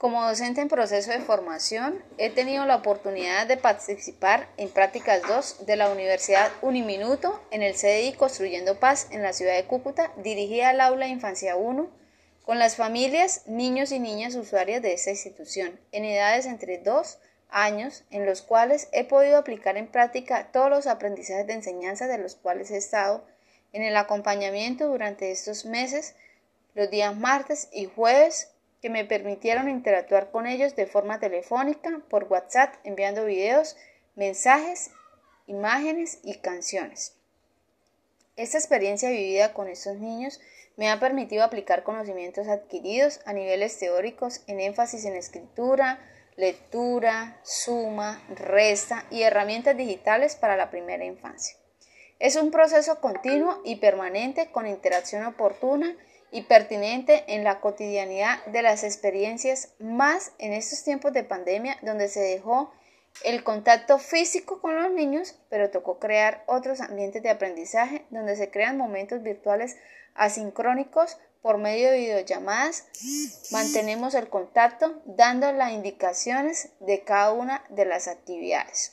Como docente en proceso de formación, he tenido la oportunidad de participar en prácticas 2 de la Universidad Uniminuto en el CDI Construyendo Paz en la ciudad de Cúcuta, dirigida al aula Infancia 1, con las familias, niños y niñas usuarias de esta institución, en edades entre 2 años, en los cuales he podido aplicar en práctica todos los aprendizajes de enseñanza de los cuales he estado en el acompañamiento durante estos meses, los días martes y jueves que me permitieron interactuar con ellos de forma telefónica, por WhatsApp, enviando videos, mensajes, imágenes y canciones. Esta experiencia vivida con estos niños me ha permitido aplicar conocimientos adquiridos a niveles teóricos en énfasis en escritura, lectura, suma, resta y herramientas digitales para la primera infancia. Es un proceso continuo y permanente con interacción oportuna y pertinente en la cotidianidad de las experiencias, más en estos tiempos de pandemia donde se dejó el contacto físico con los niños, pero tocó crear otros ambientes de aprendizaje donde se crean momentos virtuales asincrónicos por medio de videollamadas. Mantenemos el contacto dando las indicaciones de cada una de las actividades.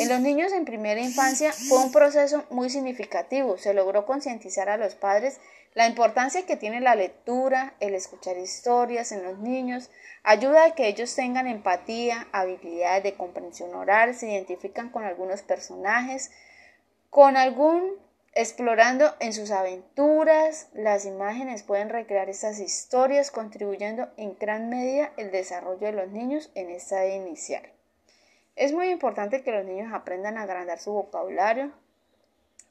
En los niños en primera infancia fue un proceso muy significativo. Se logró concientizar a los padres la importancia que tiene la lectura, el escuchar historias en los niños, ayuda a que ellos tengan empatía, habilidades de comprensión oral, se identifican con algunos personajes, con algún explorando en sus aventuras, las imágenes pueden recrear estas historias, contribuyendo en gran medida el desarrollo de los niños en esta edad inicial. Es muy importante que los niños aprendan a agrandar su vocabulario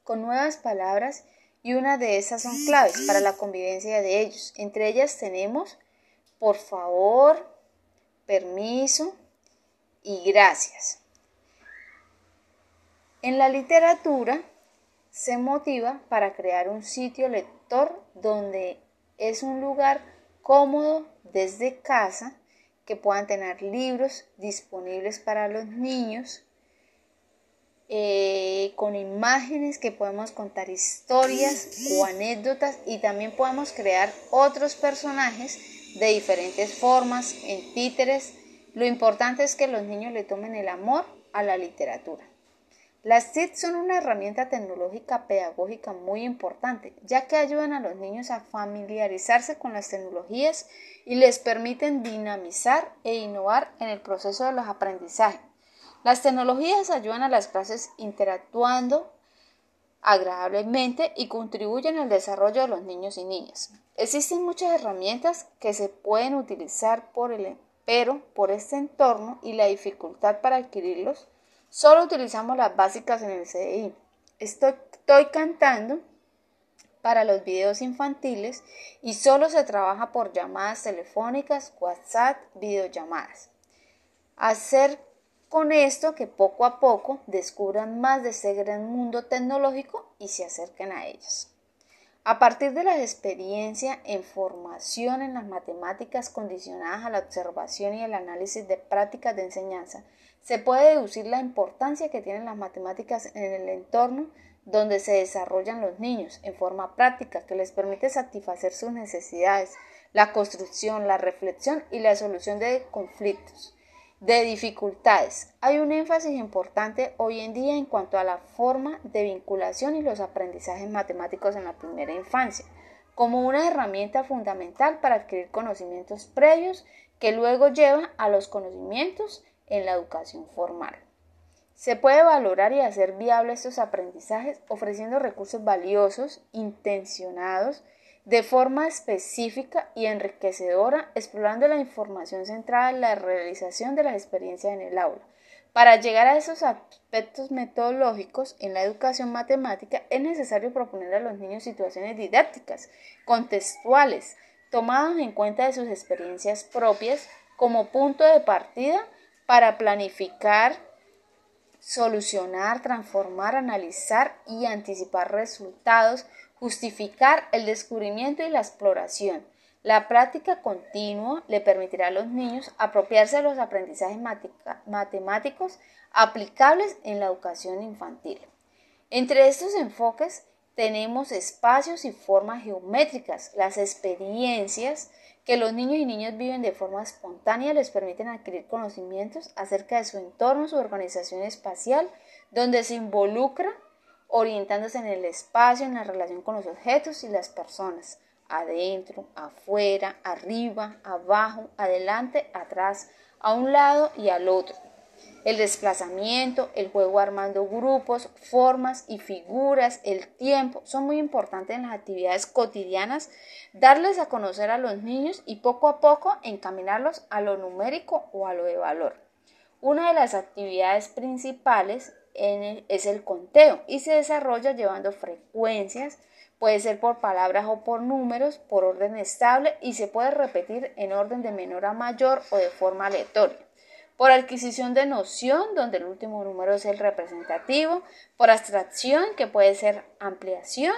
con nuevas palabras y una de esas son claves para la convivencia de ellos. Entre ellas tenemos por favor, permiso y gracias. En la literatura se motiva para crear un sitio lector donde es un lugar cómodo desde casa que puedan tener libros disponibles para los niños eh, con imágenes que podemos contar historias o anécdotas y también podemos crear otros personajes de diferentes formas en títeres. Lo importante es que los niños le tomen el amor a la literatura. Las TIC son una herramienta tecnológica pedagógica muy importante, ya que ayudan a los niños a familiarizarse con las tecnologías y les permiten dinamizar e innovar en el proceso de los aprendizajes las tecnologías ayudan a las clases interactuando agradablemente y contribuyen al desarrollo de los niños y niñas. Existen muchas herramientas que se pueden utilizar por el, pero por este entorno y la dificultad para adquirirlos, solo utilizamos las básicas en el CDI. Estoy, cantando para los videos infantiles y solo se trabaja por llamadas telefónicas, WhatsApp, videollamadas. Hacer con esto que poco a poco descubran más de este gran mundo tecnológico y se acerquen a ellos. A partir de la experiencia en formación en las matemáticas condicionadas a la observación y el análisis de prácticas de enseñanza, se puede deducir la importancia que tienen las matemáticas en el entorno donde se desarrollan los niños en forma práctica que les permite satisfacer sus necesidades, la construcción, la reflexión y la solución de conflictos de dificultades. Hay un énfasis importante hoy en día en cuanto a la forma de vinculación y los aprendizajes matemáticos en la primera infancia, como una herramienta fundamental para adquirir conocimientos previos que luego llevan a los conocimientos en la educación formal. Se puede valorar y hacer viables estos aprendizajes ofreciendo recursos valiosos, intencionados, de forma específica y enriquecedora, explorando la información centrada en la realización de las experiencias en el aula. Para llegar a esos aspectos metodológicos en la educación matemática es necesario proponer a los niños situaciones didácticas, contextuales, tomadas en cuenta de sus experiencias propias como punto de partida para planificar, solucionar, transformar, analizar y anticipar resultados justificar el descubrimiento y la exploración. La práctica continua le permitirá a los niños apropiarse de los aprendizajes matemáticos aplicables en la educación infantil. Entre estos enfoques tenemos espacios y formas geométricas, las experiencias que los niños y niñas viven de forma espontánea les permiten adquirir conocimientos acerca de su entorno, su organización espacial, donde se involucra orientándose en el espacio, en la relación con los objetos y las personas, adentro, afuera, arriba, abajo, adelante, atrás, a un lado y al otro. El desplazamiento, el juego armando grupos, formas y figuras, el tiempo, son muy importantes en las actividades cotidianas, darles a conocer a los niños y poco a poco encaminarlos a lo numérico o a lo de valor. Una de las actividades principales es el conteo y se desarrolla llevando frecuencias, puede ser por palabras o por números, por orden estable y se puede repetir en orden de menor a mayor o de forma aleatoria por adquisición de noción, donde el último número es el representativo, por abstracción, que puede ser ampliación,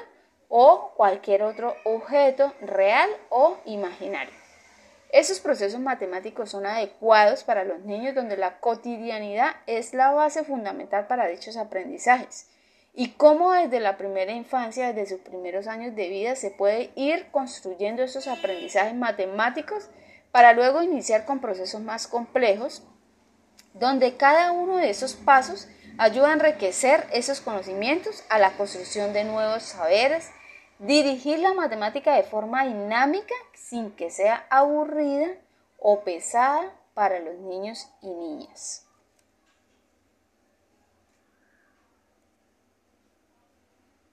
o cualquier otro objeto real o imaginario. Esos procesos matemáticos son adecuados para los niños donde la cotidianidad es la base fundamental para dichos aprendizajes. Y cómo desde la primera infancia, desde sus primeros años de vida, se puede ir construyendo esos aprendizajes matemáticos para luego iniciar con procesos más complejos donde cada uno de esos pasos ayuda a enriquecer esos conocimientos a la construcción de nuevos saberes, dirigir la matemática de forma dinámica sin que sea aburrida o pesada para los niños y niñas.